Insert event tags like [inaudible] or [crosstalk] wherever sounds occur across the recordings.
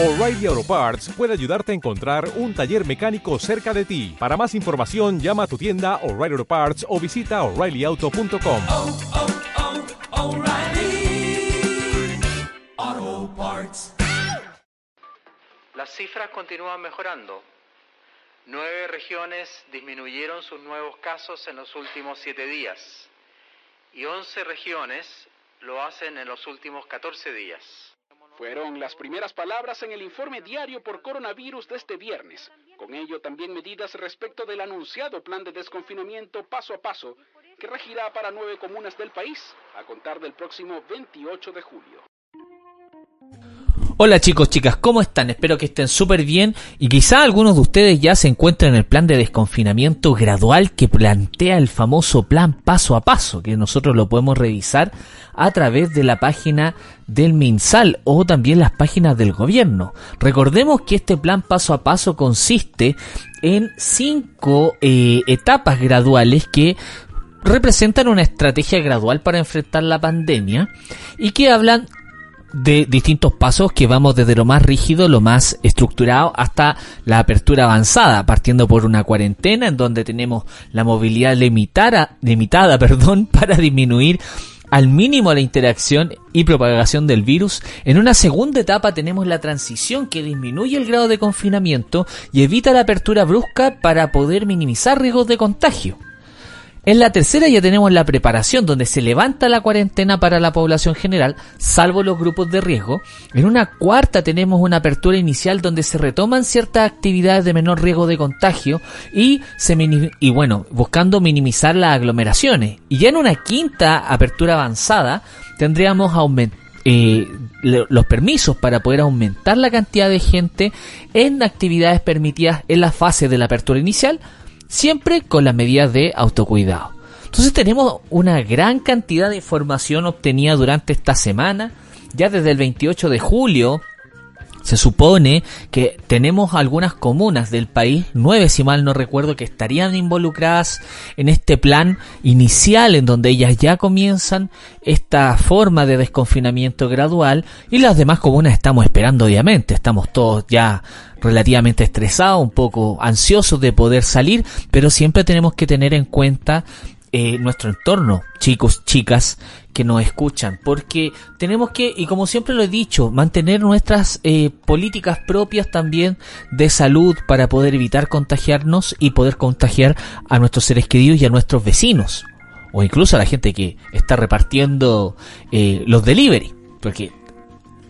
O'Reilly Auto Parts puede ayudarte a encontrar un taller mecánico cerca de ti. Para más información, llama a tu tienda O'Reilly Auto Parts o visita oreillyauto.com. Oh, oh, oh. Las cifras continúan mejorando. Nueve regiones disminuyeron sus nuevos casos en los últimos siete días y once regiones lo hacen en los últimos 14 días. Fueron las primeras palabras en el informe diario por coronavirus de este viernes. Con ello también medidas respecto del anunciado plan de desconfinamiento paso a paso que regirá para nueve comunas del país a contar del próximo 28 de julio. Hola chicos, chicas, ¿cómo están? Espero que estén súper bien y quizá algunos de ustedes ya se encuentren en el plan de desconfinamiento gradual que plantea el famoso plan paso a paso, que nosotros lo podemos revisar a través de la página del MinSal o también las páginas del gobierno. Recordemos que este plan paso a paso consiste en cinco eh, etapas graduales que representan una estrategia gradual para enfrentar la pandemia y que hablan de distintos pasos que vamos desde lo más rígido, lo más estructurado, hasta la apertura avanzada, partiendo por una cuarentena en donde tenemos la movilidad limitada, limitada [laughs] perdón, para disminuir al mínimo la interacción y propagación del virus. En una segunda etapa tenemos la transición que disminuye el grado de confinamiento y evita la apertura brusca para poder minimizar riesgos de contagio. En la tercera ya tenemos la preparación, donde se levanta la cuarentena para la población general, salvo los grupos de riesgo. En una cuarta tenemos una apertura inicial donde se retoman ciertas actividades de menor riesgo de contagio y, bueno, buscando minimizar las aglomeraciones. Y ya en una quinta apertura avanzada tendríamos eh, los permisos para poder aumentar la cantidad de gente en actividades permitidas en la fase de la apertura inicial siempre con las medidas de autocuidado. Entonces tenemos una gran cantidad de información obtenida durante esta semana, ya desde el 28 de julio. Se supone que tenemos algunas comunas del país, nueve si mal no recuerdo, que estarían involucradas en este plan inicial en donde ellas ya comienzan esta forma de desconfinamiento gradual y las demás comunas estamos esperando obviamente, estamos todos ya relativamente estresados, un poco ansiosos de poder salir, pero siempre tenemos que tener en cuenta eh, nuestro entorno, chicos, chicas que nos escuchan, porque tenemos que, y como siempre lo he dicho, mantener nuestras eh, políticas propias también de salud para poder evitar contagiarnos y poder contagiar a nuestros seres queridos y a nuestros vecinos, o incluso a la gente que está repartiendo eh, los delivery, porque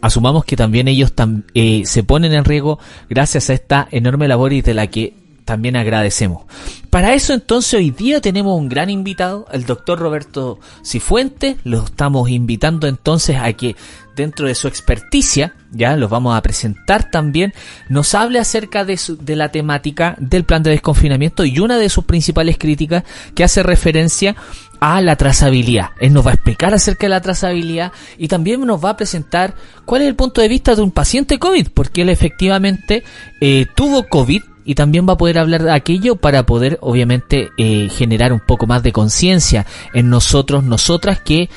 asumamos que también ellos eh, se ponen en riesgo gracias a esta enorme labor y de la que también agradecemos. Para eso entonces hoy día tenemos un gran invitado, el doctor Roberto Cifuentes, lo estamos invitando entonces a que dentro de su experticia, ya los vamos a presentar también, nos hable acerca de, de la temática del plan de desconfinamiento y una de sus principales críticas que hace referencia a la trazabilidad. Él nos va a explicar acerca de la trazabilidad y también nos va a presentar cuál es el punto de vista de un paciente COVID, porque él efectivamente eh, tuvo COVID y también va a poder hablar de aquello para poder obviamente eh, generar un poco más de conciencia en nosotros, nosotras que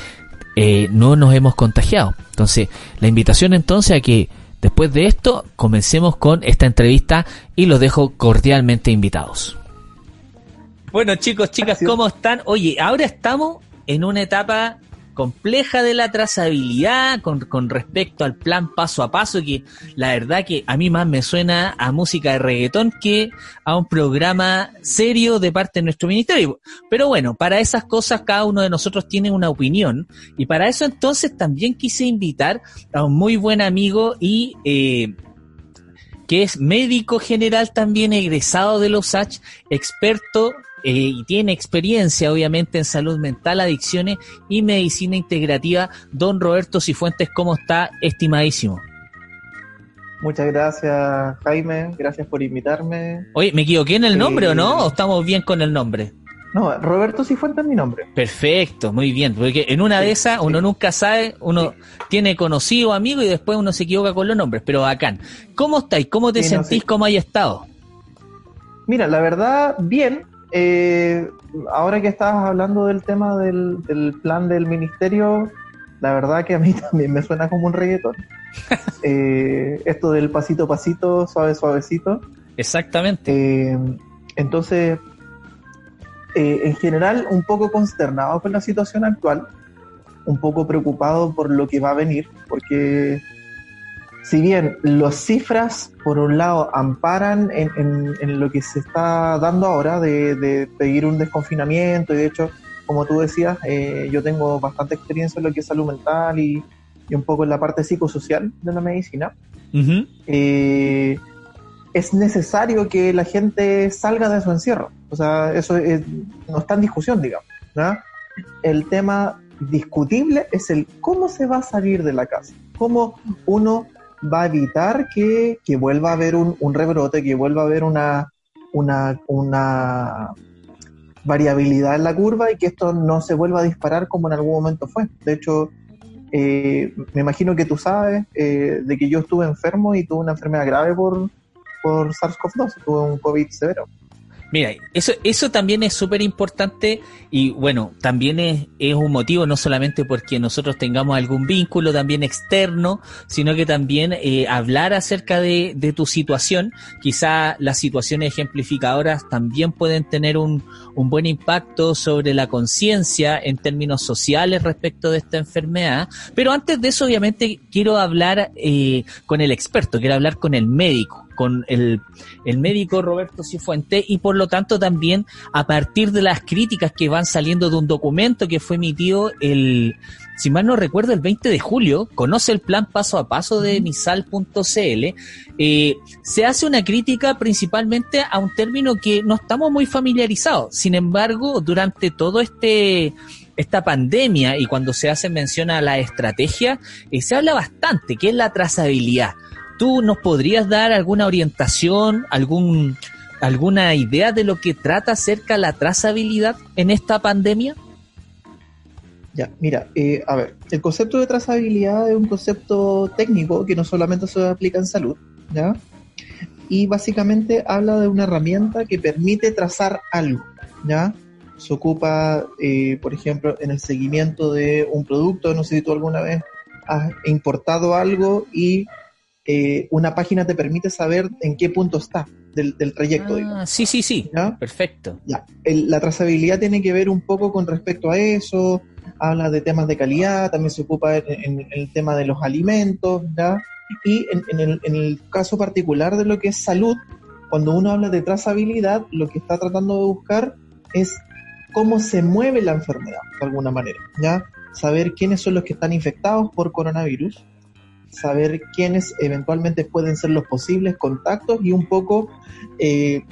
eh, no nos hemos contagiado. Entonces, la invitación entonces a que después de esto comencemos con esta entrevista y los dejo cordialmente invitados. Bueno, chicos, chicas, ¿cómo están? Oye, ahora estamos en una etapa compleja de la trazabilidad con, con, respecto al plan paso a paso que la verdad que a mí más me suena a música de reggaetón que a un programa serio de parte de nuestro ministerio. Pero bueno, para esas cosas cada uno de nosotros tiene una opinión y para eso entonces también quise invitar a un muy buen amigo y eh, que es médico general también egresado de los H, experto eh, y tiene experiencia obviamente en salud mental, adicciones y medicina integrativa. Don Roberto Cifuentes, ¿cómo está? Estimadísimo. Muchas gracias, Jaime. Gracias por invitarme. Oye, ¿me equivoqué en el nombre o no? ¿O estamos bien con el nombre? No, Roberto Cifuentes es mi nombre. Perfecto, muy bien. Porque en una de esas uno nunca sabe, uno tiene conocido amigo y después uno se equivoca con los nombres. Pero bacán. ¿Cómo estáis? ¿Cómo te sentís? ¿Cómo hay estado? Mira, la verdad, bien. Eh, ahora que estabas hablando del tema del, del, plan del ministerio, la verdad que a mí [laughs] también me suena como un reggaetón. [laughs] Eh, esto del pasito pasito, suave suavecito. Exactamente. Eh, entonces, eh, en general, un poco consternado con la situación actual, un poco preocupado por lo que va a venir, porque si bien las cifras, por un lado, amparan en, en- en lo que se está dando ahora de, de pedir un desconfinamiento, y de hecho, como tú decías, eh, yo tengo bastante experiencia en lo que es salud mental y, y un poco en la parte psicosocial de la medicina eh, es necesario que la gente salga de su encierro. O sea, eso es- no está en discusión, digamos. ¿no? El tema discutible es el cómo se va a salir de la casa, cómo uno va a evitar que, que vuelva a haber un, un rebrote, que vuelva a haber una, una, una variabilidad en la curva y que esto no se vuelva a disparar como en algún momento fue. De hecho, eh, me imagino que tú sabes eh, de que yo estuve enfermo y tuve una enfermedad grave por, por SARS-CoV-2, tuve un COVID severo. Mira, eso, eso también es súper importante y bueno, también es, es un motivo no solamente porque nosotros tengamos algún vínculo también externo, sino que también eh, hablar acerca de, de tu situación. Quizá las situaciones ejemplificadoras también pueden tener un, un buen impacto sobre la conciencia en términos sociales respecto de esta enfermedad. Pero antes de eso, obviamente, quiero hablar eh, con el experto, quiero hablar con el médico, con el, el médico Roberto Cifuente y por lo tanto también a partir de las críticas que van saliendo de un documento que fue emitido el, si mal no recuerdo, el 20 de julio, conoce el plan paso a paso de misal.cl, eh, se hace una crítica principalmente a un término que no estamos muy familiarizados. Sin embargo, durante todo este esta pandemia y cuando se hace mención a la estrategia, eh, se habla bastante, que es la trazabilidad. ¿Tú nos podrías dar alguna orientación, algún, alguna idea de lo que trata acerca la trazabilidad en esta pandemia? Ya, mira, eh, a ver, el concepto de trazabilidad es un concepto técnico que no solamente se aplica en salud, ¿ya? Y básicamente habla de una herramienta que permite trazar algo, ¿ya? Se ocupa, eh, por ejemplo, en el seguimiento de un producto, no sé si tú alguna vez has importado algo y eh, una página te permite saber en qué punto está del, del trayecto, digamos, Ah, sí, sí, sí. ¿ya? Perfecto. Ya, el- la trazabilidad tiene que ver un poco con respecto a eso, habla de temas de calidad, también se ocupa en, en- en el tema de los alimentos, ¿ya? Y en, en el, en el caso particular de lo que es salud, cuando uno habla de trazabilidad, lo que está tratando de buscar es cómo se mueve la enfermedad, de alguna manera, ¿ya? Saber quiénes son los que están infectados por coronavirus, saber quiénes eventualmente pueden ser los posibles contactos y un poco eh,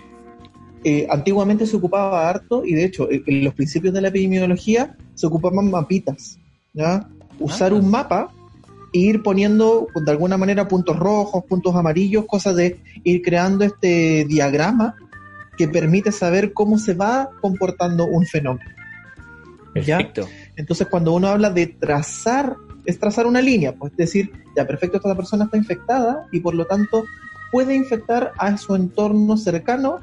eh, antiguamente se ocupaba harto y de hecho en los principios de la epidemiología se ocupaban mapitas, ¿ya? Usar Ah. un mapa e ir poniendo de alguna manera puntos rojos, puntos amarillos, cosas de ir creando este diagrama que permite saber cómo se va comportando un fenómeno. ¿ya? Perfecto. Entonces, cuando uno habla de trazar, es trazar una línea, pues es decir, ya perfecto, esta persona está infectada y por lo tanto puede infectar a su entorno cercano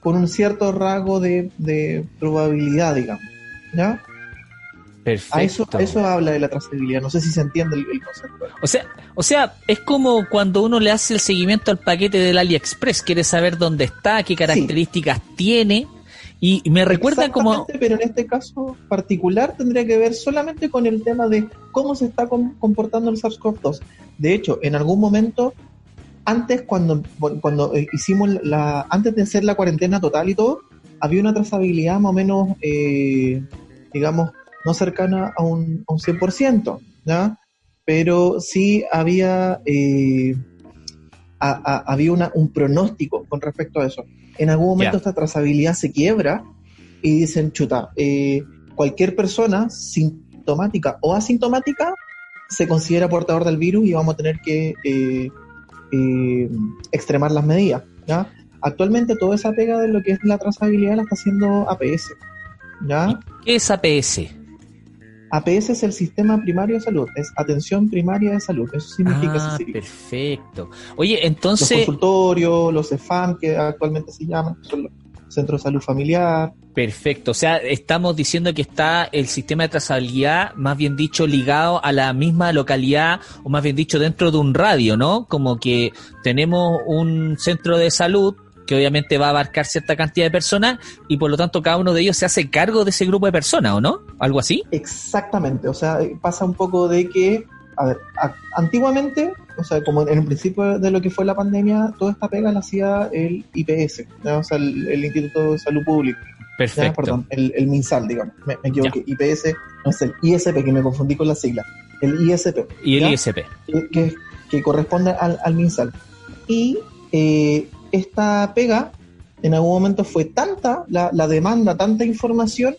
con un cierto rasgo de, de probabilidad, digamos. ¿Ya? Perfecto. A eso, a eso habla de la trazabilidad. No sé si se entiende el, el concepto. O sea, o sea, es como cuando uno le hace el seguimiento al paquete del AliExpress, quiere saber dónde está, qué características tiene, y me recuerda como... Pero en este caso particular tendría que ver solamente con el tema de cómo se está com- comportando el SARS-CoV-2. De hecho, en algún momento, antes cuando, cuando eh, hicimos la, antes de hacer la cuarentena total y todo, había una trazabilidad más o menos, eh, digamos, no cercana a un, a un 100%, ¿ya? Pero sí había, eh, había una, un pronóstico con respecto a eso. En algún momento esta trazabilidad se quiebra y dicen, chuta, eh, cualquier persona sintomática o asintomática se considera portador del virus y vamos a tener que eh, eh, extremar las medidas. ¿ya? Actualmente toda esa pega de lo que es la trazabilidad la está haciendo APS. ¿ya? ¿Qué es APS? APS es el sistema primario de salud, es atención primaria de salud, eso significa Ah, perfecto. Oye, Los entonces, consultorios, los EFAM que actualmente se llaman, son los, centro de salud familiar. Perfecto, o sea, estamos diciendo que está el sistema de trazabilidad, más bien dicho, ligado a la misma localidad, o más bien dicho, dentro de un radio, ¿no? Como que tenemos un centro de salud que obviamente va a abarcar cierta cantidad de personas y por lo tanto cada uno de ellos se hace cargo de ese grupo de personas, ¿o no? ¿Algo así? Exactamente, o sea, pasa un poco de que, a ver, a- antiguamente, o sea, como en el principio de lo que fue la pandemia, toda esta pega la hacía el IPS, o sea, el, el Instituto de Salud Pública. Perfecto. perdón, el, el MinSal, digamos, me, me equivoqué. IPS, no es el ISP, que me confundí con la sigla. El ISP. Y el. ISP. que, que- que corresponde al, al MinSal. Y eh, esta pega, en algún momento fue tanta la, la demanda, tanta información,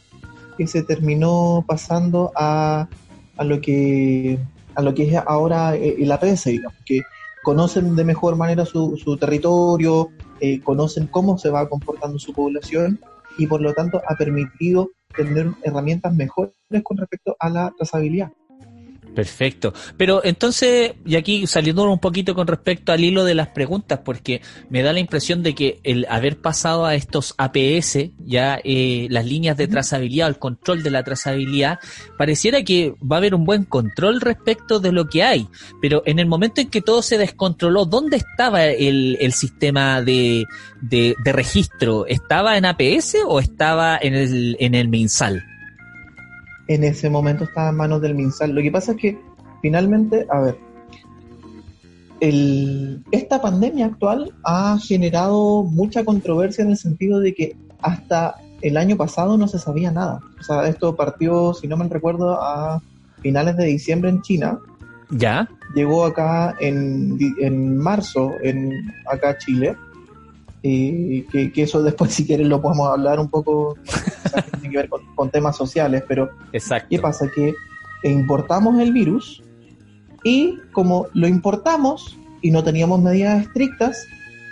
que se terminó pasando a, a lo que a lo que es ahora eh, el APS, digamos, que conocen de mejor manera su, su territorio, eh, conocen cómo se va comportando su población y por lo tanto ha permitido tener herramientas mejores con respecto a la trazabilidad. Perfecto. Pero entonces, y aquí saliendo un poquito con respecto al hilo de las preguntas, porque me da la impresión de que el haber pasado a estos APS, ya eh, las líneas de trazabilidad o el control de la trazabilidad, pareciera que va a haber un buen control respecto de lo que hay. Pero en el momento en que todo se descontroló, ¿dónde estaba el, el sistema de, de, de registro? ¿Estaba en APS o estaba en el, en el MinSal? En ese momento estaba en manos del MinSal. Lo que pasa es que finalmente, a ver, el, esta pandemia actual ha generado mucha controversia en el sentido de que hasta el año pasado no se sabía nada. O sea, esto partió, si no me recuerdo, a finales de diciembre en China. ¿Ya? Llegó acá en, en marzo, en acá Chile. Y que, que eso después, [laughs] si quieren, lo podemos hablar un poco, que tiene que ver con- con temas sociales, pero Exacto. ¿Qué pasa? Que importamos el virus y como lo importamos y no teníamos medidas estrictas,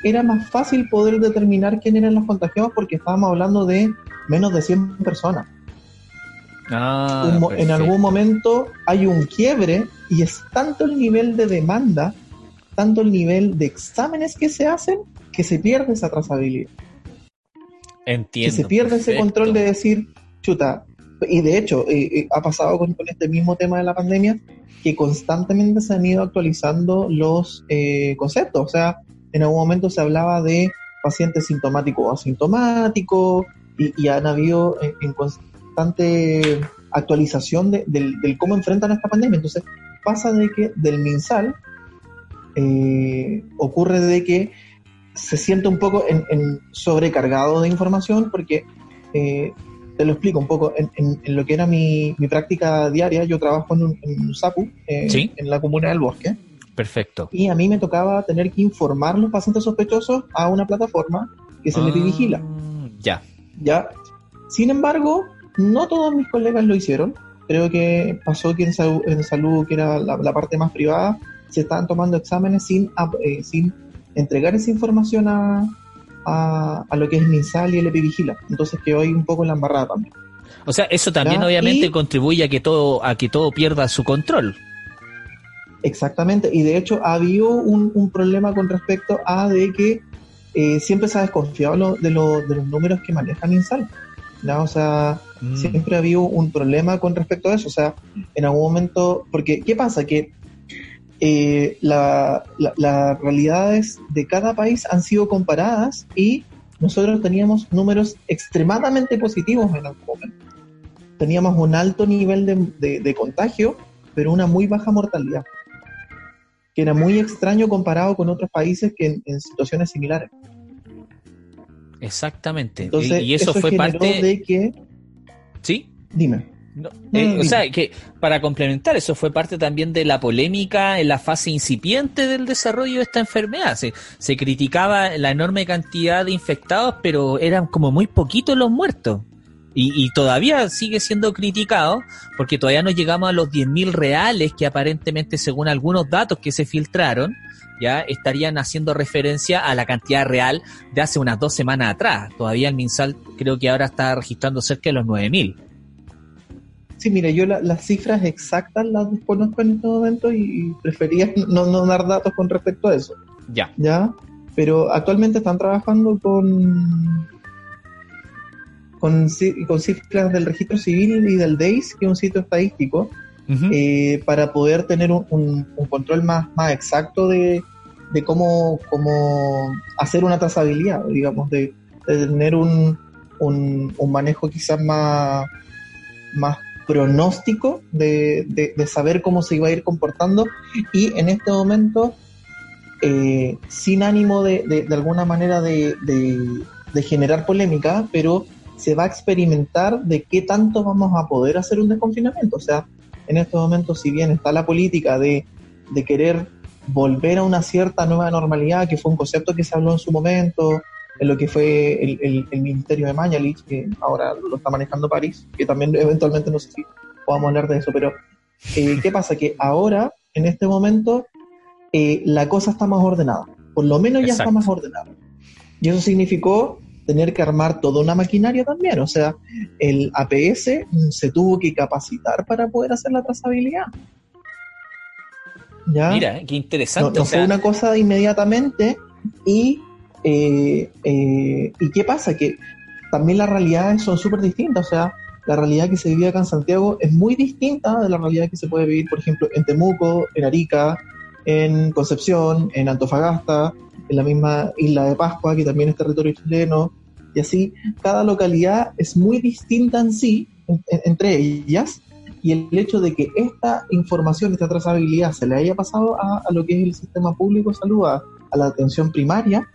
era más fácil poder determinar quién eran los contagiados porque estábamos hablando de menos de 100 personas. Ah, en perfecto. algún momento hay un quiebre y es tanto el nivel de demanda, tanto el nivel de exámenes que se hacen, que se pierde esa trazabilidad. Entiendo. que se pierde ese control de decir, chuta, y de hecho eh, eh, ha pasado con, con este mismo tema de la pandemia, que constantemente se han ido actualizando los eh, conceptos, o sea, en algún momento se hablaba de paciente sintomático o asintomático, y, y han habido en, en constante actualización de- del, del cómo enfrentan esta pandemia. Entonces, pasa de que del MinSal ocurre de que se siente un poco en, en sobrecargado de información porque eh, te lo explico un poco en, lo que era mi, mi práctica diaria yo trabajo en un, SAPU eh, Sí. en la comuna del bosque Perfecto. y a mí me tocaba tener que informar los pacientes sospechosos a una plataforma que se Ah, vigila Ya. ¿ya? Sin embargo, no todos mis colegas lo hicieron. Creo que pasó que en, salud, en salud que era la, la parte más privada, se estaban tomando exámenes sin, eh, sin entregar esa información a, a, a lo que es MinSal y el Epivigila. Entonces quedó ahí un poco en la embarrada también. O sea, eso también obviamente y- contribuye a que todo a que todo pierda su control. Exactamente, y de hecho ha habido un, un problema con respecto a de que eh, siempre se ha desconfiado lo- de, lo- de los números que maneja MinSal. O sea, Mm. siempre ha habido un problema con respecto a eso. O sea, en algún momento, porque ¿qué pasa? Que eh, la- la- las realidades de cada país han sido comparadas y nosotros teníamos números extremadamente positivos en algún momento. Teníamos un alto nivel de, de- de contagio, pero una muy baja mortalidad, que era muy extraño comparado con otros países que en, en situaciones similares. Exactamente. Entonces, y, y eso, fue generó parte. de que, Sí. dime, No, No, eh, o sea, que para complementar, eso fue parte también de la polémica en la fase incipiente del desarrollo de esta enfermedad. Se, se criticaba la enorme cantidad de infectados, pero eran como muy poquitos los muertos. Y, y todavía sigue siendo criticado porque todavía no llegamos a los 10.000 reales que aparentemente, según algunos datos que se filtraron, ya estarían haciendo referencia a la cantidad real de hace unas dos semanas atrás. Todavía el MinSal creo que ahora está registrando cerca de los 9.000. Sí, mire, yo la- las cifras exactas las desconozco en este momento y prefería [laughs] no, no dar datos con respecto a eso, Ya. ¿ya? Pero actualmente están trabajando con, con, con cifras del registro civil y del DEIS, que es un sitio estadístico, eh, para poder tener un, un- un control más, más exacto de, de cómo, cómo hacer una trazabilidad, digamos, de, de tener un, un, un manejo quizás más, más pronóstico de, de- de saber cómo se iba a ir comportando y en este momento eh, sin ánimo de, de- alguna manera de generar polémica, pero se va a experimentar de qué tanto vamos a poder hacer un desconfinamiento. O sea, en estos momentos, si bien está la política de, de querer volver a una cierta nueva normalidad, que fue un concepto que se habló en su momento, en lo que fue el, el- el Ministerio de Mañalich, que ahora lo está manejando París, que también eventualmente no sé si podamos hablar de eso, pero eh, ¿qué pasa? Que ahora, en este momento, eh, la cosa está más ordenada. Por lo menos ya está Exacto. más ordenada. Y eso significó tener que armar toda una maquinaria también. O sea, el APS se tuvo que capacitar para poder hacer la trazabilidad. ¿Ya? Mira, qué no, interesante. no o sea, fue una cosa de inmediatamente y eh, eh, y qué pasa que también las realidades son súper distintas o sea la realidad que se vivía acá en Santiago es muy distinta de la realidad que se puede vivir por ejemplo en Temuco en Arica en Concepción en Antofagasta en la misma isla de Pascua que también es territorio chileno y así cada localidad es muy distinta en sí en- en- entre ellas y el hecho de que esta información, esta trazabilidad se le haya pasado a, lo que es el sistema público de salud, a la atención primaria,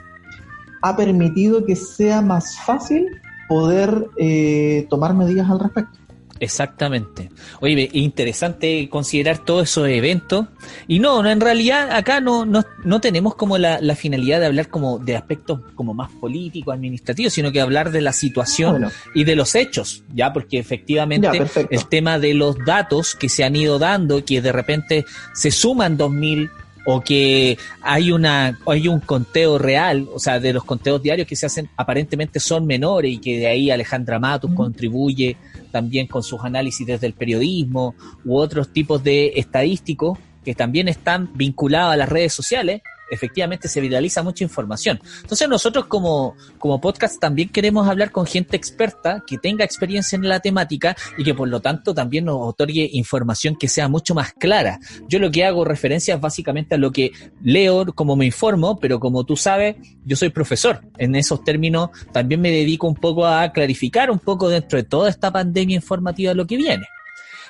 ha permitido que sea más fácil poder eh, tomar medidas al respecto. Exactamente. Oye, interesante considerar todos esos eventos. Y no, no, en realidad acá no, no, no tenemos como la, la finalidad de hablar como de aspectos como más políticos, administrativos, sino que hablar de la situación Bueno, y de los hechos, ya, porque efectivamente ya, el tema de los datos que se han ido dando, que de repente se suman 2000 o que hay una hay un conteo real, o sea, de los conteos diarios que se hacen aparentemente son menores y que de ahí Alejandra Matus contribuye también con sus análisis desde el periodismo u otros tipos de estadísticos que también están vinculados a las redes sociales, efectivamente se viraliza mucha información. Entonces nosotros como, como podcast también queremos hablar con gente experta que tenga experiencia en la temática y que por lo tanto también nos otorgue información que sea mucho más clara. Yo lo que hago referencia es básicamente a lo que leo, como me informo, pero como tú sabes, yo soy profesor. En esos términos también me dedico un poco a clarificar un poco dentro de toda esta pandemia informativa lo que viene.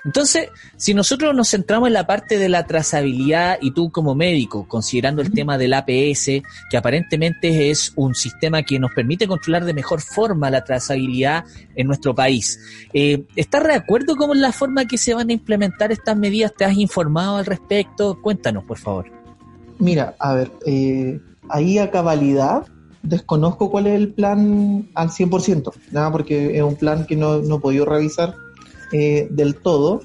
Entonces, si nosotros nos centramos en la parte de la trazabilidad y tú como médico, considerando el tema del APS, que aparentemente es un sistema que nos permite controlar de mejor forma la trazabilidad en nuestro país, eh, ¿estás de acuerdo con la forma que se van a implementar estas medidas? ¿Te has informado al respecto? Cuéntanos, por favor. Mira, a ver, eh, ahí a cabalidad desconozco cuál es el plan al 100%, nada, porque es un plan que no, no he podido revisar eh, del todo.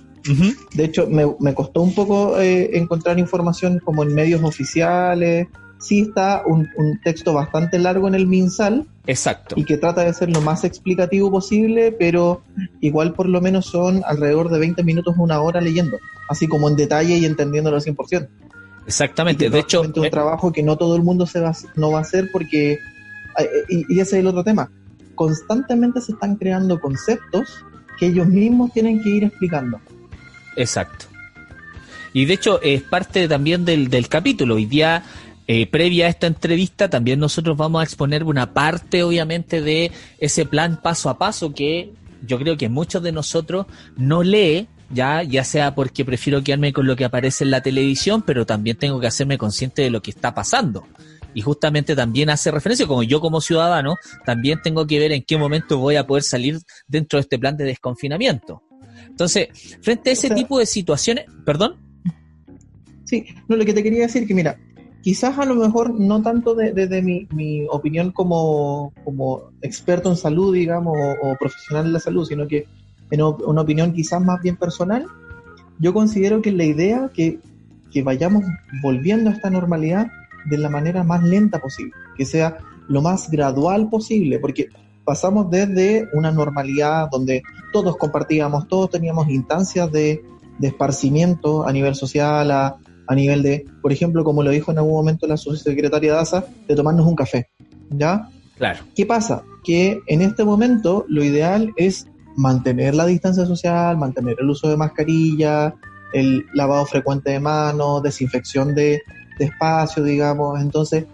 De hecho, me, me costó un poco eh, encontrar información como en medios oficiales. Sí está un, un texto bastante largo en el MinSal Exacto. y que trata de ser lo más explicativo posible, pero igual por lo menos son alrededor de 20 minutos, una hora leyendo, así como en detalle y entendiéndolo al 100%. Exactamente. De hecho, es un eh, trabajo que no todo el mundo se va, no va a hacer porque, eh, y, y ese es el otro tema, constantemente se están creando conceptos que ellos mismos tienen que ir explicando. Exacto. Y de hecho es parte también del, del capítulo. Hoy día, eh, previa a esta entrevista, también nosotros vamos a exponer una parte, obviamente, de ese plan paso a paso que yo creo que muchos de nosotros no lee, ya, ya sea porque prefiero quedarme con lo que aparece en la televisión, pero también tengo que hacerme consciente de lo que está pasando. Y justamente también hace referencia, como yo como ciudadano, también tengo que ver en qué momento voy a poder salir dentro de este plan de desconfinamiento. Entonces, frente a ese O sea- tipo de situaciones, perdón, Sí, no, lo que te quería decir que mira, quizás a lo mejor no tanto desde de, de mi, mi opinión como, como experto en salud, digamos, o, o profesional de la salud, sino que en una opinión quizás más bien personal, yo considero que la idea que, que vayamos volviendo a esta normalidad de la manera más lenta posible, que sea lo más gradual posible, porque pasamos desde una normalidad donde todos compartíamos, todos teníamos instancias de, de esparcimiento a nivel social, a, a nivel de, por ejemplo, como lo dijo en algún momento la subsecretaria Daza, de tomarnos un café, ¿ya? Claro. ¿Qué pasa? Que en este momento lo ideal es mantener la distancia social, mantener el uso de mascarilla, el lavado frecuente de manos, desinfección de, de espacio, digamos. Entonces,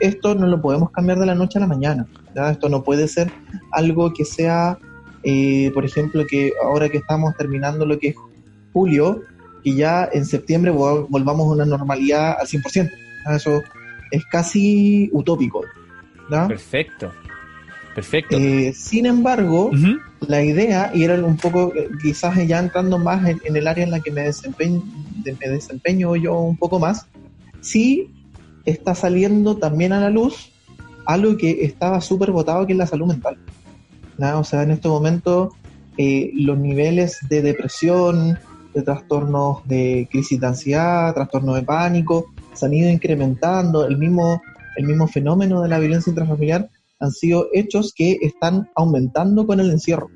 esto no lo podemos cambiar de la noche a la mañana. ¿ya? Esto no puede ser algo que sea, eh, por ejemplo, que ahora que estamos terminando lo que es julio, que ya en septiembre vol- volvamos a una normalidad al 100%. ¿ya? Eso es casi utópico. ¿ya? Perfecto. Perfecto. Eh, sin embargo, la idea, y era un poco, eh, quizás ya entrando más en, en el área en la que me desempeño, de- me desempeño yo un poco más, sí está saliendo también a la luz algo que estaba súper votado, que es la salud mental. ¿ya? O sea, en este momento eh, los niveles de depresión, de trastornos de crisis de ansiedad, trastornos de pánico, se han ido incrementando. El mismo, el mismo fenómeno de la violencia intrafamiliar han sido hechos que están aumentando con el encierro.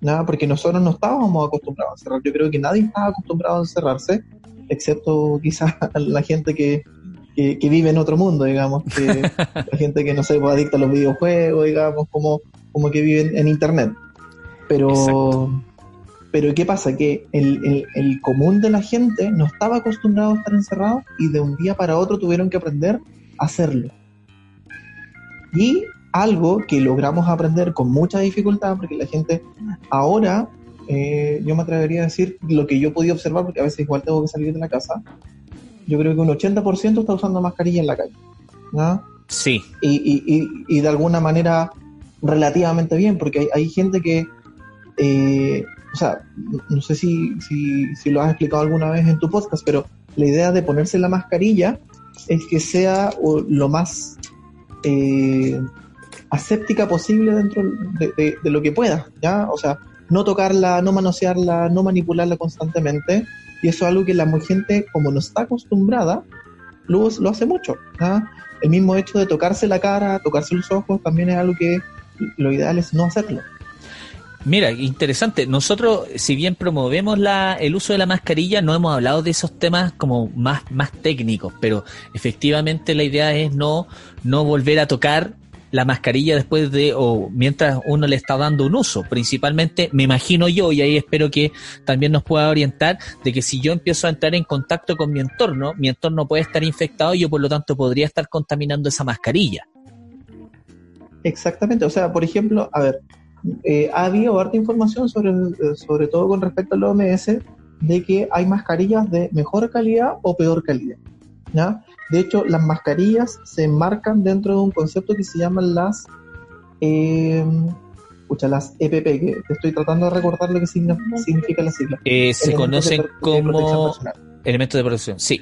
Nada, porque nosotros no estábamos acostumbrados a encerrar. Yo creo que nadie estaba acostumbrado a encerrarse, excepto quizás [laughs] la gente que, que, que vive en otro mundo, digamos, que [laughs] la gente que no sé, pues, adicta a los videojuegos, digamos, como, como que viven en internet. Pero, Exacto. pero ¿qué pasa? Que el, el, el común de la gente no estaba acostumbrado a estar encerrado y de un día para otro tuvieron que aprender a hacerlo. Y algo que logramos aprender con mucha dificultad, porque la gente ahora, eh, yo me atrevería a decir lo que yo podido observar, porque a veces igual tengo que salir de la casa, yo creo que un 80% está usando mascarilla en la calle. ¿no? Sí. y, y, y, y de alguna manera relativamente bien, porque hay, hay gente que, eh, o sea, no sé si, si, si lo has explicado alguna vez en tu podcast, pero la idea de ponerse la mascarilla es que sea lo más eh, aséptica posible dentro de, de- de lo que pueda, ¿ya? O sea, no tocarla, no manosearla, no manipularla constantemente, y eso es algo que la gente, como no está acostumbrada, lo, lo hace mucho, ¿ya? El mismo hecho de tocarse la cara, tocarse los ojos, también es algo que lo ideal es no hacerlo. Mira, interesante. Nosotros, si bien promovemos la, el uso de la mascarilla, no hemos hablado de esos temas como más, más técnicos, pero efectivamente la idea es no, no volver a tocar la mascarilla después de o mientras uno le está dando un uso. Principalmente, me imagino yo, y ahí espero que también nos pueda orientar, de que si yo empiezo a entrar en contacto con mi entorno, mi entorno puede estar infectado y yo por lo tanto podría estar contaminando esa mascarilla. Exactamente, o sea, por ejemplo, a ver, eh, ha habido harta información sobre, eh, sobre todo con respecto al OMS, de que hay mascarillas de mejor calidad o peor calidad. ¿ya? De hecho, las mascarillas se enmarcan dentro de un concepto que se llaman las, eh, escucha, las EPP, que te estoy tratando de recordar lo que signi- significa la sigla. Eh, se conocen de como personal. elementos de protección. Sí,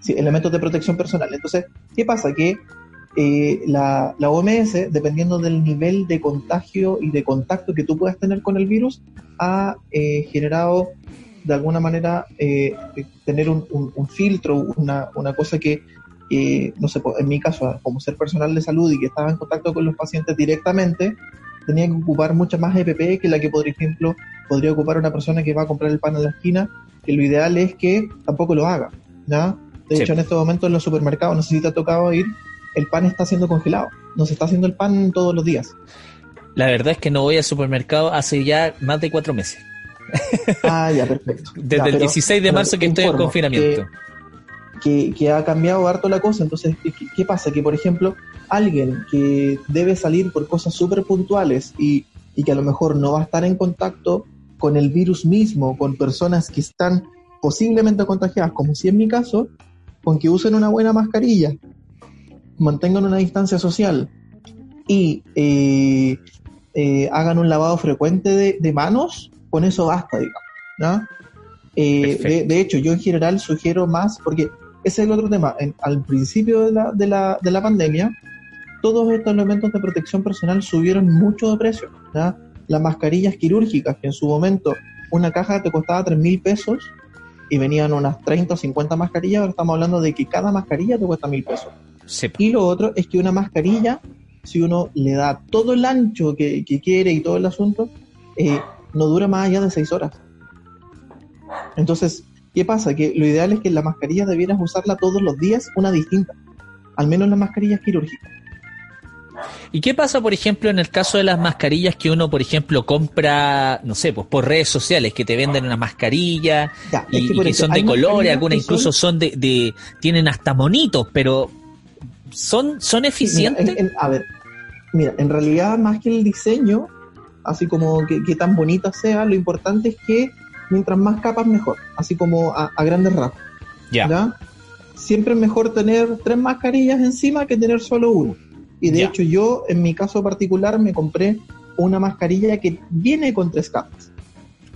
Sí, elementos de protección personal. Entonces, ¿qué pasa? Que eh, la, la OMS, dependiendo del nivel de contagio y de contacto que tú puedas tener con el virus, ha eh, generado de alguna manera eh, tener un, un- un filtro, una, una cosa que, eh, no sé, en mi caso, como ser personal de salud y que estaba en contacto con los pacientes directamente, tenía que ocupar mucha más EPP que la que, por ejemplo, podría ocupar una persona que va a comprar el pan en la esquina, que lo ideal es que tampoco lo haga. ¿ya? De Sí. hecho, en estos momentos en los supermercados, no sé si te ha tocado ir, el pan está siendo congelado. No se está haciendo el pan todos los días. La verdad es que no voy al supermercado hace ya más de cuatro meses. [laughs] Ah, ya, perfecto. Desde Ya, el pero- 16 de marzo que estoy en confinamiento. Que, que ha cambiado harto la cosa. Entonces, ¿qué, qué- qué pasa? Que, por ejemplo, alguien que debe salir por cosas súper puntuales y, y que a lo mejor no va a estar en contacto con el virus mismo, con personas que están posiblemente contagiadas, como si en mi caso, con que usen una buena mascarilla, mantengan una distancia social y eh, eh, hagan un lavado frecuente de, de manos, con eso basta, digamos. ¿no? Eh, de, hecho, yo en general sugiero más, porque ese es el otro tema. En- al principio de la, de, la, de la pandemia, todos estos elementos de protección personal subieron mucho de precio. ¿ya? Las mascarillas quirúrgicas, que en su momento una caja te costaba 3 mil pesos y venían unas 30 o 50 mascarillas, ahora estamos hablando de que cada mascarilla te cuesta mil pesos. Sí. Y lo otro es que una mascarilla, si uno le da todo el ancho que, que quiere y todo el asunto, eh, no dura más allá de seis horas. Entonces, ¿qué pasa? Que lo ideal es que la mascarilla debieras usarla todos los días, una distinta. Al menos las mascarillas quirúrgicas. ¿Y qué pasa, por ejemplo, en el caso de las mascarillas que uno, por ejemplo, compra, no sé, pues por redes sociales, que te venden una mascarilla Ya, y, es que y son de colores, mascarillas algunas incluso son de, de, tienen hasta monitos, pero ¿son, son Mira, eficientes? en- en- a ver, mira, en realidad más que el diseño, así como que, que tan bonita sea, lo importante es que mientras más capas mejor, así como a, a grandes rasgos. ya. ¿ya? Siempre es mejor tener tres mascarillas encima que tener solo una. Y de hecho yo, en mi caso particular, me compré una mascarilla que viene con tres capas,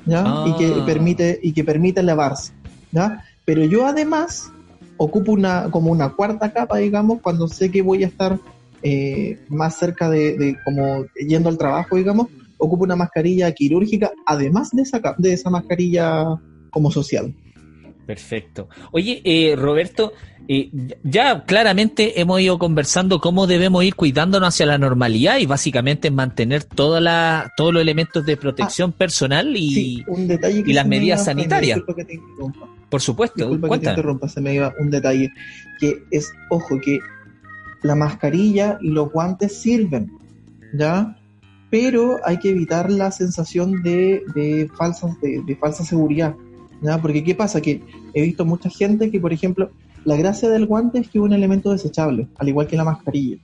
¿ya? Ah. Y que permite y que permite lavarse, ¿ya? Pero yo además ocupo una como una cuarta capa, digamos, cuando sé que voy a estar eh, más cerca de, de como yendo al trabajo, digamos, ocupo una mascarilla quirúrgica, además de esa de esa mascarilla como social. Perfecto. Oye, eh, Roberto, eh, ya claramente hemos ido conversando cómo debemos ir cuidándonos hacia la normalidad y básicamente mantener toda la, todos los elementos de protección personal y, Ah, Sí, un detalle que y las medidas sanitarias. que te por supuesto, disculpa que te interrumpa, se me iba un detalle, que es, ojo, que la mascarilla y los guantes sirven, ¿ya? Pero hay que evitar la sensación de, de, falsas, de, de falsa seguridad, ¿ya? Porque ¿qué pasa? Que he visto mucha gente que, por ejemplo, la gracia del guante es que es un elemento desechable, al igual que la mascarilla,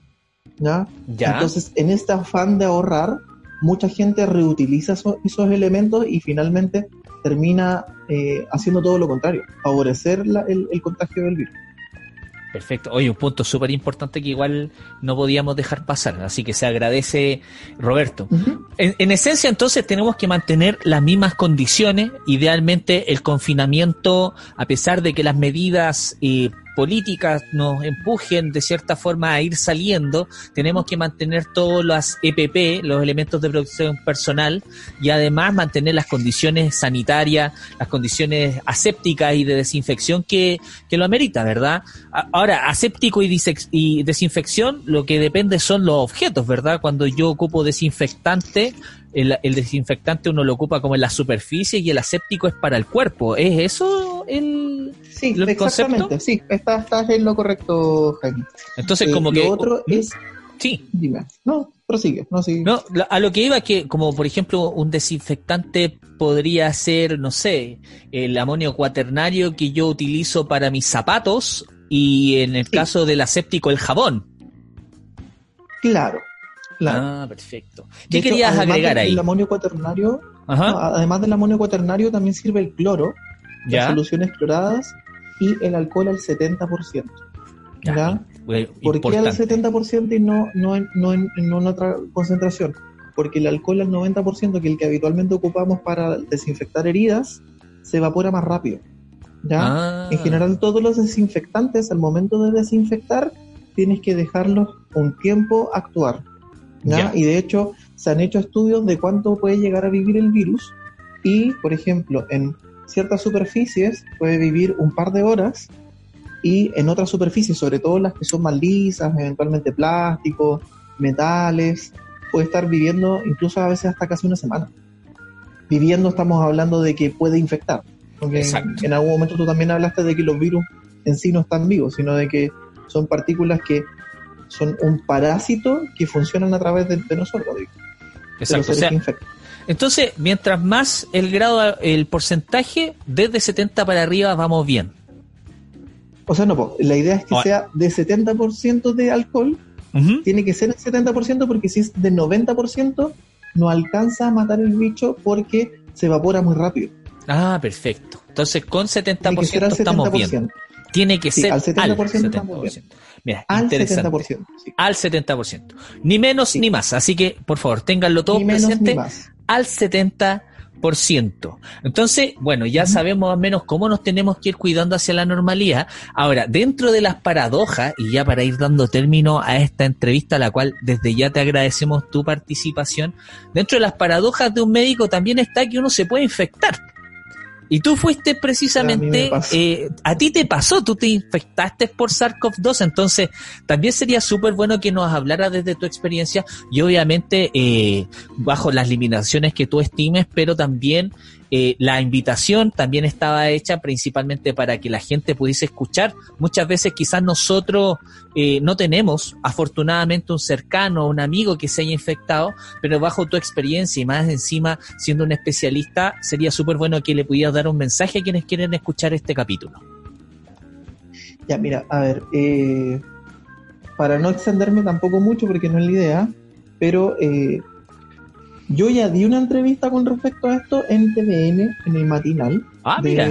¿ya? Ya. Entonces, en este afán de ahorrar, mucha gente reutiliza eso- esos elementos y finalmente termina eh, haciendo todo lo contrario, favorecer la- el, el contagio del virus. Perfecto. Oye, un punto súper importante que igual no podíamos dejar pasar, así que se agradece, Roberto. En, en esencia, entonces, tenemos que mantener las mismas condiciones. Idealmente, el confinamiento, a pesar de que las medidas eh, políticas nos empujen de cierta forma a ir saliendo, tenemos que mantener todas las EPP, los elementos de protección personal, y además mantener las condiciones sanitarias, las condiciones asépticas y de desinfección que, que lo amerita, ¿verdad? Ahora, aséptico y desinfección, lo que depende son los objetos, ¿verdad? Cuando yo ocupo desinfectante, el, el desinfectante uno lo ocupa como en la superficie y el aséptico es para el cuerpo. ¿Es eso el...? Sí, ¿El exactamente, concepto? sí, estás, estás en lo correcto, Jaime. Entonces, Eh, como lo que... otro es, Sí, dime, no, prosigue, no, sí. No, a lo que iba que, como por ejemplo, un desinfectante podría ser, no sé, el amonio cuaternario que yo utilizo para mis zapatos y en el Sí. caso del aséptico el jabón. Claro, claro. Ah, perfecto. ¿Qué hecho, querías además agregar del- ahí? del amonio cuaternario, Ajá, no, además del amonio cuaternario también sirve el cloro, las ya. soluciones cloradas y el alcohol al 70%. ya. ¿ya? ¿Por qué al importante. 70% y no, no, en, no, en, no en otra concentración? Porque el alcohol al 90%, que el que habitualmente ocupamos para desinfectar heridas, se evapora más rápido. ¿ya? Ah, En general, todos los desinfectantes, al momento de desinfectar, tienes que dejarlos un tiempo actuar. Ya. Y de hecho, se han hecho estudios de cuánto puede llegar a vivir el virus. Y, por ejemplo, en ciertas superficies puede vivir un par de horas y en otras superficies, sobre todo las que son más lisas, eventualmente plásticos, metales, puede estar viviendo incluso a veces hasta casi una semana. Viviendo estamos hablando de que puede infectar. Porque en, Exacto. en algún momento tú también hablaste de que los virus en sí no están vivos, sino de que son partículas que son un parásito que funcionan a través de, de nosotros. de- de los exacto. O seres sea, que infectan. Entonces, mientras más el grado, el porcentaje, desde 70 para arriba vamos bien. O sea, no, po, la idea es que sea de 70% de alcohol, tiene que ser el 70% porque si es de 90% no alcanza a matar el bicho porque se evapora muy rápido. Ah, perfecto. Entonces, con 70% Tiene que ser al estamos bien. 70%. Tiene que Sí, ser al 70% estamos bien. Mira, Al interesante. 70%. sí. Al 70%. Ni menos Sí. ni más. Así que, por favor, ténganlo todo Ni menos presente ni más. Al 70%. Entonces, bueno, ya sabemos más o menos cómo nos tenemos que ir cuidando hacia la normalidad. Ahora, dentro de las paradojas, y ya para ir dando término a esta entrevista, a la cual desde ya te agradecemos tu participación, dentro de las paradojas de un médico también está que uno se puede infectar. Y tú fuiste A precisamente, me pasó. eh, a ti te pasó, tú te infectaste por SARS-CoV-2, entonces también sería súper bueno que nos hablara desde tu experiencia y obviamente eh, bajo las limitaciones que tú estimes, pero también eh, la invitación también estaba hecha principalmente para que la gente pudiese escuchar. Muchas veces quizás nosotros eh, no tenemos afortunadamente un cercano, un amigo que se haya infectado, pero bajo tu experiencia y más encima siendo un especialista, sería súper bueno que le pudieras dar un mensaje a quienes quieren escuchar este capítulo. Ya, mira, a ver, eh, para no extenderme tampoco mucho porque no es la idea, pero eh, yo ya di una entrevista con respecto a esto en TVN, en el matinal. Ah, de, mira.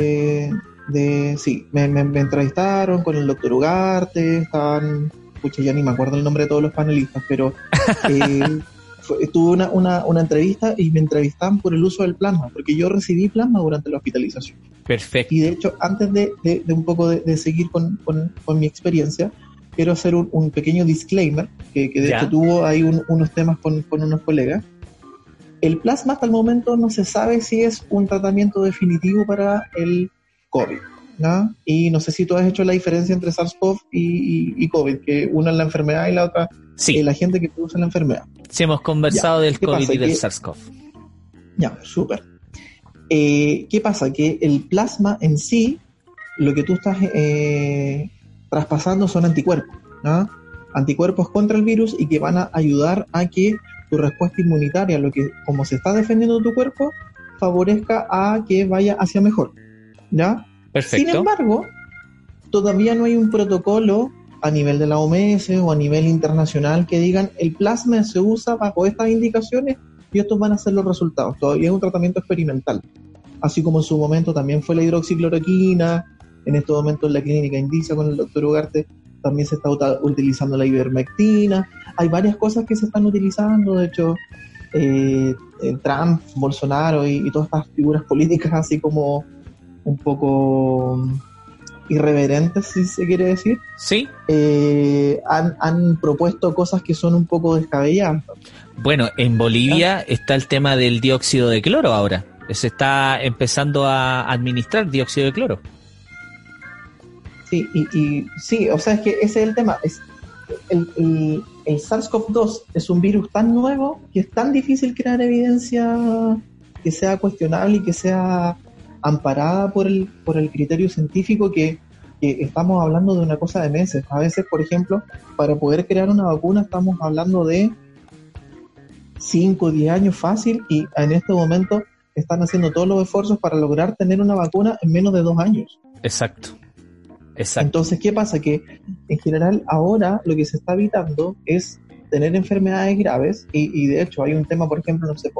de- sí, me, me- me entrevistaron con el doctor Ugarte, estaban, pucha, ya ni me acuerdo el nombre de todos los panelistas, pero [laughs] eh, fue- tuve una, una, una entrevista y me entrevistaban por el uso del plasma, porque yo recibí plasma durante la hospitalización. Perfecto. Y de hecho, antes de, de- de un poco de, seguir con, con- con mi experiencia, quiero hacer un, un pequeño disclaimer, que, que de Ya. hecho tuvo ahí un- unos temas con, con unos colegas. El plasma hasta el momento no se sabe si es un tratamiento definitivo para el COVID. ¿no? Y no sé si tú has hecho la diferencia entre SARS-CoV y, y- y COVID, que una es la enfermedad y la otra Sí, es la gente que produce la enfermedad. sí hemos conversado del ¿Qué COVID pasa? y del SARS-CoV. Ya, súper. Eh, ¿Qué pasa? Que el plasma en sí, lo que tú estás eh, traspasando son anticuerpos, ¿no? Anticuerpos contra el virus y que van a ayudar a que tu respuesta inmunitaria, lo que como se está defendiendo tu cuerpo, favorezca a que vaya hacia mejor, ¿ya? Sin Perfecto. embargo, todavía no hay un protocolo a nivel de la OMS o a nivel internacional que digan el plasma se usa bajo estas indicaciones y estos van a ser los resultados. Todavía es un tratamiento experimental. Así como en su momento también fue la hidroxicloroquina, en estos momentos la clínica indica con el doctor Ugarte también se está utilizando la ivermectina. Hay varias cosas que se están utilizando, de hecho, eh, eh, Trump, Bolsonaro y, y todas estas figuras políticas así como un poco irreverentes, si se quiere decir, Sí. eh, han, han propuesto cosas que son un poco descabelladas. Bueno, en Bolivia está el tema del dióxido de cloro ahora. Se está empezando a administrar dióxido de cloro. Sí, y, y sí, o sea, es que ese es el tema. Es el, el- el SARS-CoV-2 es un virus tan nuevo que es tan difícil crear evidencia que sea cuestionable y que sea amparada por el, por el criterio científico que, que estamos hablando de una cosa de meses. A veces, por ejemplo, para poder crear una vacuna estamos hablando de 5 o 10 años fácil y en este momento están haciendo todos los esfuerzos para lograr tener una vacuna en menos de dos años. Exacto. Exacto. Entonces, ¿qué pasa? Que en general ahora lo que se está evitando es tener enfermedades graves y, y de hecho hay un tema, por ejemplo, no sé,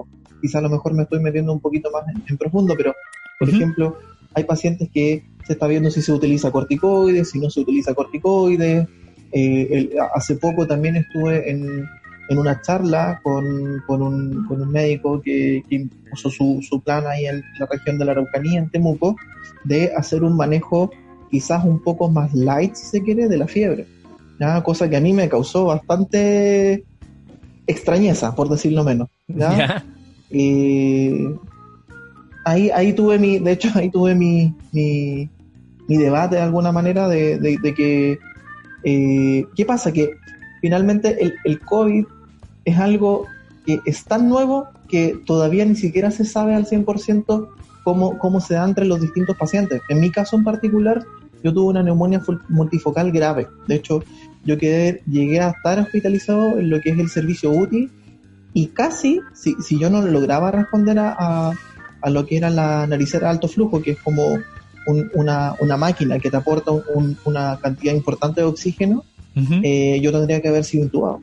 quizá a lo mejor me estoy metiendo un poquito más en, en profundo, pero por ejemplo, hay pacientes que se está viendo si se utiliza corticoides, si no se utiliza corticoides. Eh, el- hace poco también estuve en, en una charla con, con un, con un médico que, que puso su, su plan ahí en la región de la Araucanía, en Temuco, de hacer un manejo quizás un poco más light, si se quiere, de la fiebre. ¿ya? Cosa que a mí me causó bastante extrañeza, por decirlo menos. Eh, [laughs] ahí, ahí tuve mi, de hecho, [laughs] ahí tuve mi, mi, mi debate de alguna manera de, de- de que, eh, ¿qué pasa? Que finalmente el, el COVID es algo que es tan nuevo que todavía ni siquiera se sabe al 100% cómo, cómo se da entre los distintos pacientes. En mi caso en particular, yo tuve una neumonía multifocal grave. De hecho, yo quedé, llegué a estar hospitalizado en lo que es el servicio UTI y casi, si, si yo no lograba responder a, a, a lo que era la naricera de alto flujo, que es como un- una, una máquina que te aporta un- un- una cantidad importante de oxígeno, Ujú. eh, yo tendría que haber sido intubado.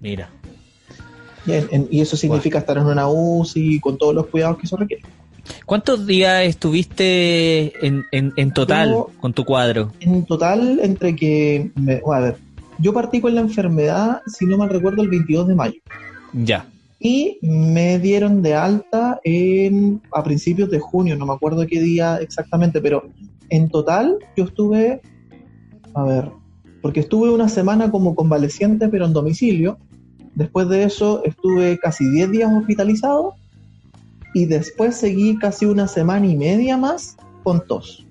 Mira. Y, en- en- y eso significa estar en una UCI con todos los cuidados que eso requiere. ¿Cuántos días estuviste en, total Yo- con tu cuadro? En total, entre que, me- a ver, yo partí con la enfermedad, si no mal recuerdo, el 22 de mayo. Ya. Y me dieron de alta en, a principios de junio, no me acuerdo qué día exactamente, pero en total yo estuve, a ver, porque estuve una semana como convaleciente, pero en domicilio. Después de eso estuve casi 10 días hospitalizado y después seguí casi una semana y media más con tos.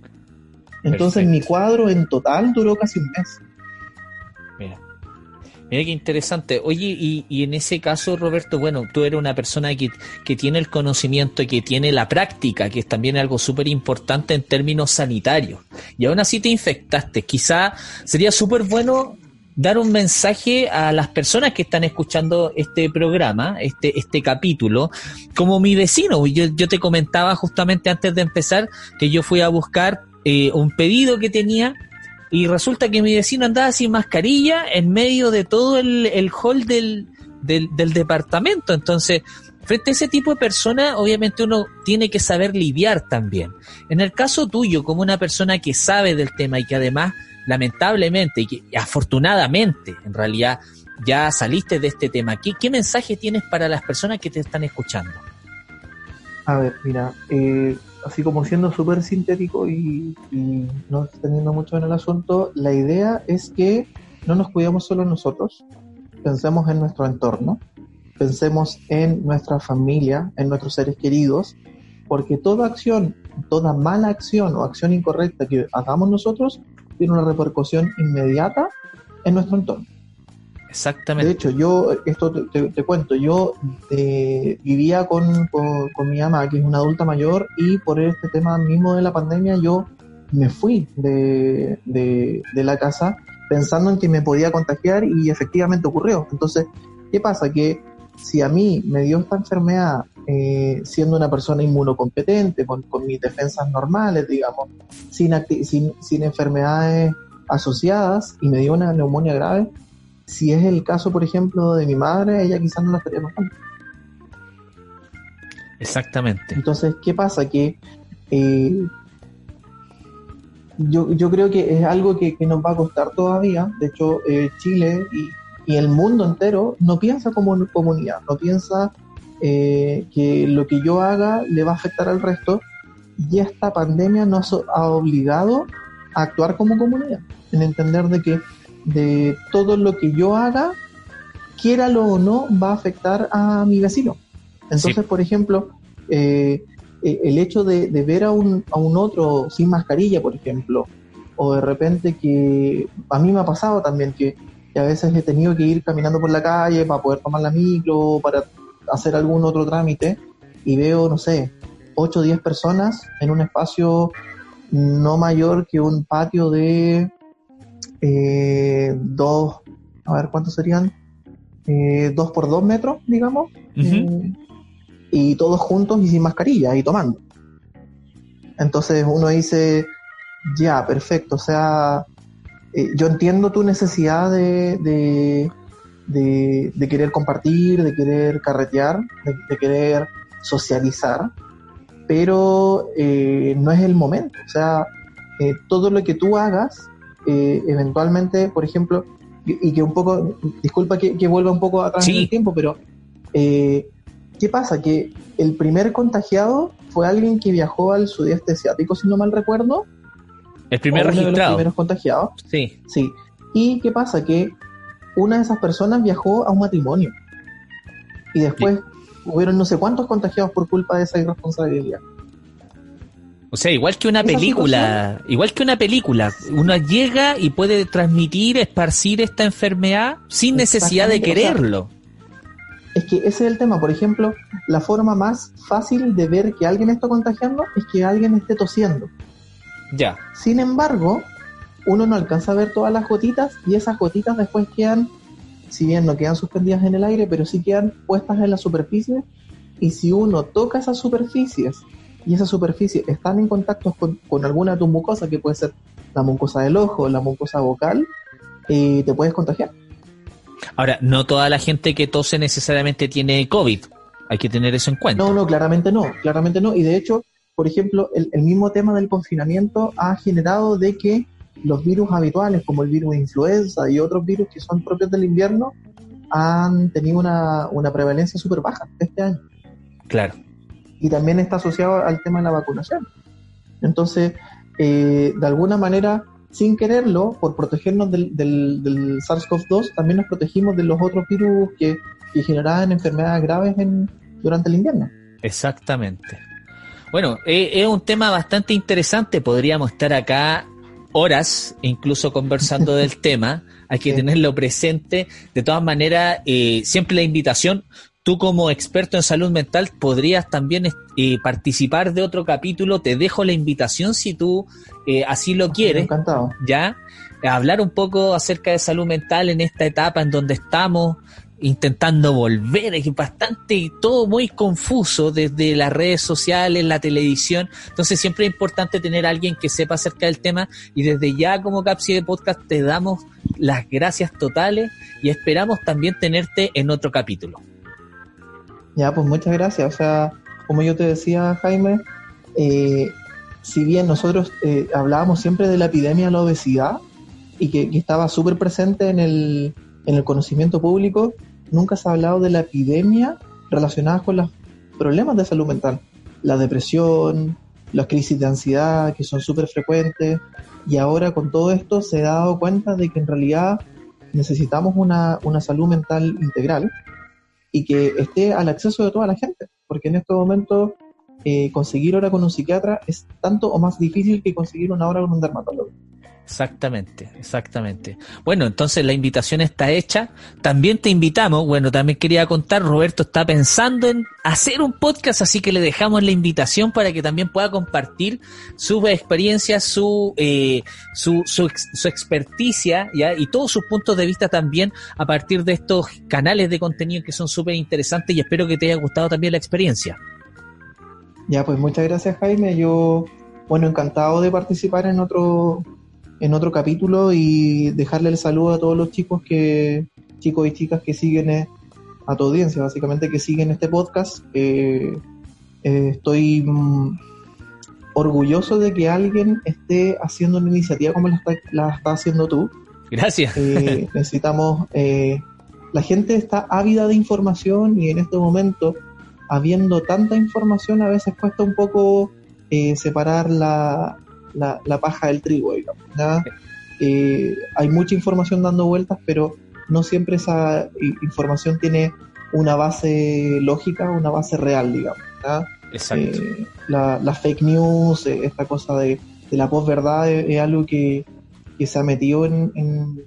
Entonces Perfecto. mi cuadro en total duró casi un mes. Mira. Mira qué interesante. Oye, y, y, en ese caso, Roberto, bueno, tú eres una persona que, que tiene el conocimiento, que tiene la práctica, que es también algo súper importante en términos sanitarios. Y aún así te infectaste. Quizá sería súper bueno dar un mensaje a las personas que están escuchando este programa, este, este capítulo, como mi vecino. Yo, yo te comentaba justamente antes de empezar que yo fui a buscar eh, un pedido que tenía y resulta que mi vecino andaba sin mascarilla en medio de todo el, el hall del, del, del departamento. Entonces, frente a ese tipo de personas, obviamente uno tiene que saber lidiar también. En el caso tuyo, como una persona que sabe del tema y que además, lamentablemente y, afortunadamente, en realidad, ya saliste de este tema, ¿qué, ¿qué, mensaje tienes para las personas que te están escuchando? A ver, mira, eh, así como siendo súper sintético y, y, no extendiendo mucho en el asunto, la idea es que no nos cuidemos solo nosotros, pensemos en nuestro entorno, pensemos en nuestra familia, en nuestros seres queridos, porque toda acción, toda mala acción o acción incorrecta que hagamos nosotros tiene una repercusión inmediata en nuestro entorno. Exactamente. De hecho, yo, esto te, te, te cuento, yo eh, vivía con, con, con, mi mamá, que es una adulta mayor, y por este tema mismo de la pandemia yo me fui de, de, de la casa pensando en que me podía contagiar y efectivamente ocurrió. Entonces, ¿qué pasa? Que si a mí me dio esta enfermedad eh, siendo una persona inmunocompetente, con, con mis defensas normales, digamos, sin, sin, sin enfermedades asociadas y me dio una neumonía grave, si es el caso, por ejemplo, de mi madre, ella quizás no la estaría pasando. Exactamente. Entonces, ¿qué pasa? Que eh, yo, yo creo que es algo que, que, nos va a costar todavía. De hecho, eh, Chile y, y, el mundo entero no piensa como comunidad, no piensa eh, que lo que yo haga le va a afectar al resto. Y esta pandemia nos ha obligado a actuar como comunidad, en entender de que de todo lo que yo haga, quiéralo o no, va a afectar a mi vecino. Entonces, sí. por ejemplo, eh, el hecho de, de ver a un, a un, otro sin mascarilla, por ejemplo, o de repente que a mí me ha pasado también que, que, a veces he tenido que ir caminando por la calle para poder tomar la micro, para hacer algún otro trámite, y veo, no sé, 8 o 10 personas en un espacio no mayor que un patio de eh, dos, a ver cuántos serían, eh, dos por dos metros, digamos, uh -huh. eh, y todos juntos y sin mascarilla y tomando. Entonces uno dice, ya, perfecto, o sea, eh, yo entiendo tu necesidad de, de, de, de, querer compartir, de querer carretear, de, querer socializar, pero eh, no es el momento, o sea, eh, todo lo que tú hagas eh, eventualmente, por ejemplo, y, y, que un poco, disculpa que, que vuelva un poco atrás sí. en el tiempo, pero ¿qué pasa? Que el primer contagiado fue alguien que viajó al sudeste asiático, si no mal recuerdo. El primer uno registrado. De los primeros contagiados. Sí. Sí. ¿Y qué pasa? Que una de esas personas viajó a un matrimonio. Y después sí. hubieron no sé cuántos contagiados por culpa de esa irresponsabilidad. O sea, igual que una película, igual que una película, uno llega y puede transmitir, esparcir esta enfermedad sin necesidad de quererlo. Es que ese es el tema, por ejemplo, la forma más fácil de ver que alguien está contagiando es que alguien esté tosiendo. Ya. Sin embargo, uno no alcanza a ver todas las gotitas y esas gotitas después quedan, si bien no quedan suspendidas en el aire, pero sí quedan puestas en la superficie y si uno toca esas superficies y esas superficies están en contacto con, con, alguna de tus mucosas, que puede ser la mucosa del ojo, la mucosa vocal, eh, te puedes contagiar. Ahora, no toda la gente que tose necesariamente tiene COVID. Hay que tener eso en cuenta. No, no, claramente no, claramente no. Y de hecho, por ejemplo, el, el mismo tema del confinamiento ha generado de que los virus habituales, como el virus de influenza y otros virus que son propios del invierno, han tenido una, una prevalencia súper baja este año. Claro y también está asociado al tema de la vacunación. Entonces, eh, de alguna manera, sin quererlo, por protegernos del, del, del SARS-CoV-2, también nos protegimos de los otros virus que, que generaban enfermedades graves en, durante el invierno. Exactamente. Bueno, eh, es un tema bastante interesante, podríamos estar acá horas incluso conversando del [laughs] tema. hay que Sí. tenerlo presente. De todas maneras, eh, siempre la invitación, tú como experto en salud mental podrías también eh, participar de otro capítulo, te dejo la invitación si tú eh, así lo quieres, Encantado. ya, hablar un poco acerca de salud mental en esta etapa en donde estamos intentando volver, es bastante todo muy confuso desde las redes sociales, la televisión, entonces siempre es importante tener a alguien que sepa acerca del tema y desde ya como Capsi de Podcast te damos las gracias totales y esperamos también tenerte en otro capítulo. Ya, pues muchas gracias. O sea, como yo te decía, Jaime, eh, si bien nosotros eh, hablábamos siempre de la epidemia de la obesidad y que, que estaba súper presente en el, en el conocimiento público, nunca se ha hablado de la epidemia relacionada con los problemas de salud mental. La depresión, las crisis de ansiedad, que son súper frecuentes. Y ahora con todo esto se ha dado cuenta de que en realidad necesitamos una, una salud mental integral y que esté al acceso de toda la gente, porque en este momento eh, conseguir hora con un psiquiatra es tanto o más difícil que conseguir una hora con un dermatólogo. Exactamente, exactamente. Bueno, entonces la invitación está hecha. También te invitamos, bueno, también quería contar, Roberto está pensando en hacer un podcast, así que le dejamos la invitación para que también pueda compartir sus experiencias, su, eh, su, su, su experticia. Y todos sus puntos de vista también a partir de estos canales de contenido que son súper interesantes y espero que te haya gustado también la experiencia. Ya, pues muchas gracias Jaime. Yo, bueno, encantado de participar en otro, en otro capítulo y dejarle el saludo a todos los chicos que, chicos y chicas que siguen eh, a tu audiencia, básicamente que siguen este podcast. Eh, eh, estoy mm, orgulloso de que alguien esté haciendo una iniciativa como la está, la está haciendo tú. Gracias. [laughs] Necesitamos, la gente está ávida de información y en este momento, habiendo tanta información, a veces cuesta un poco separar la, la, la paja del trigo, digamos. ¿ya? Eh, hay mucha información dando vueltas, pero no siempre esa información tiene una base lógica, una base real, digamos. Exacto. Eh, la, la fake news, eh, esta cosa de, de la posverdad es, es algo que, que se ha metido en, en,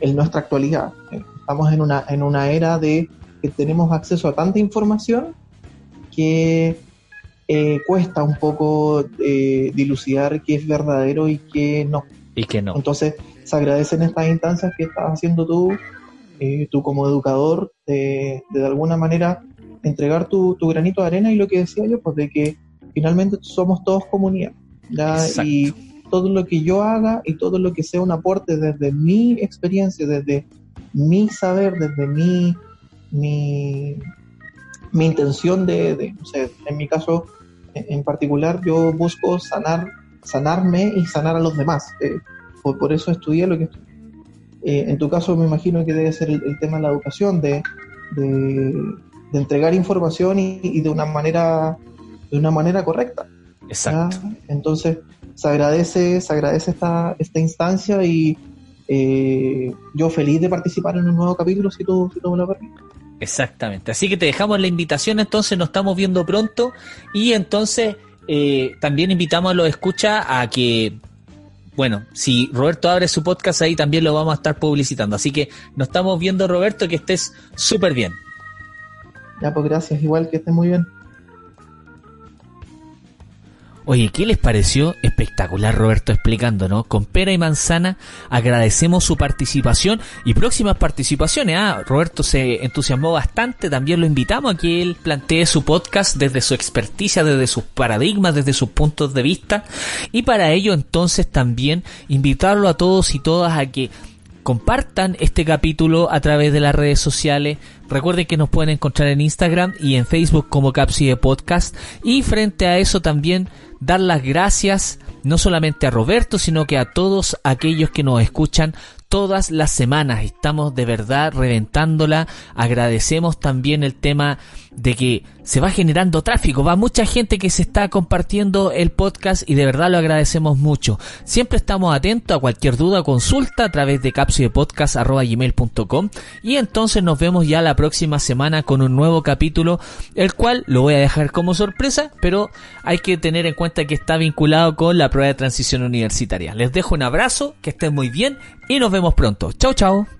en nuestra actualidad. Eh, Estamos en una, en una era de que tenemos acceso a tanta información que eh, cuesta un poco eh, dilucidar qué es verdadero y qué no. y que no. Entonces, se agradecen estas instancias que estás haciendo tú, eh, tú como educador, de, de, alguna manera entregar tu, tu granito de arena y lo que decía yo, pues de que finalmente somos todos comunidad. Y todo lo que yo haga y todo lo que sea un aporte desde mi experiencia, desde mi saber, desde mi, mi, mi intención de, de, no sé, en mi caso en, particular, yo busco sanar, sanarme y sanar a los demás. Eh, por, por eso estudié lo que estudié. Eh, en tu caso me imagino que debe ser el, el tema de la educación, de, de, de entregar información y, y, de una manera de una manera correcta. Exacto. Entonces se agradece, se agradece esta, esta instancia y eh, yo feliz de participar en un nuevo capítulo si tú, si tú me lo permites. Exactamente. Así que te dejamos la invitación, entonces nos estamos viendo pronto y entonces eh, también invitamos a los escucha a que, bueno, si Roberto abre su podcast ahí también lo vamos a estar publicitando. Así que nos estamos viendo Roberto, que estés súper bien. Ya, pues gracias, igual que estés muy bien. Oye, ¿qué les pareció? Espectacular Roberto explicando, ¿no? Con pera y manzana agradecemos su participación y próximas participaciones. Ah, Roberto se entusiasmó bastante, también lo invitamos a que él plantee su podcast desde su experticia, desde sus paradigmas, desde sus puntos de vista. Y para ello entonces también invitarlo a todos y todas a que compartan este capítulo a través de las redes sociales. Recuerden que nos pueden encontrar en Instagram y en Facebook como Capside Podcast. Y frente a eso también dar las gracias no solamente a Roberto, sino que a todos aquellos que nos escuchan todas las semanas. Estamos de verdad reventándola. Agradecemos también el tema de que se va generando tráfico. Va mucha gente que se está compartiendo el podcast y de verdad lo agradecemos mucho. Siempre estamos atentos a cualquier duda o consulta a través de capsidepodcast.gmail.com y entonces nos vemos ya la próxima semana con un nuevo capítulo, el cual lo voy a dejar como sorpresa, pero hay que tener en cuenta que está vinculado con la prueba de transición universitaria. Les dejo un abrazo, que estén muy bien y nos vemos pronto. Chao, chao.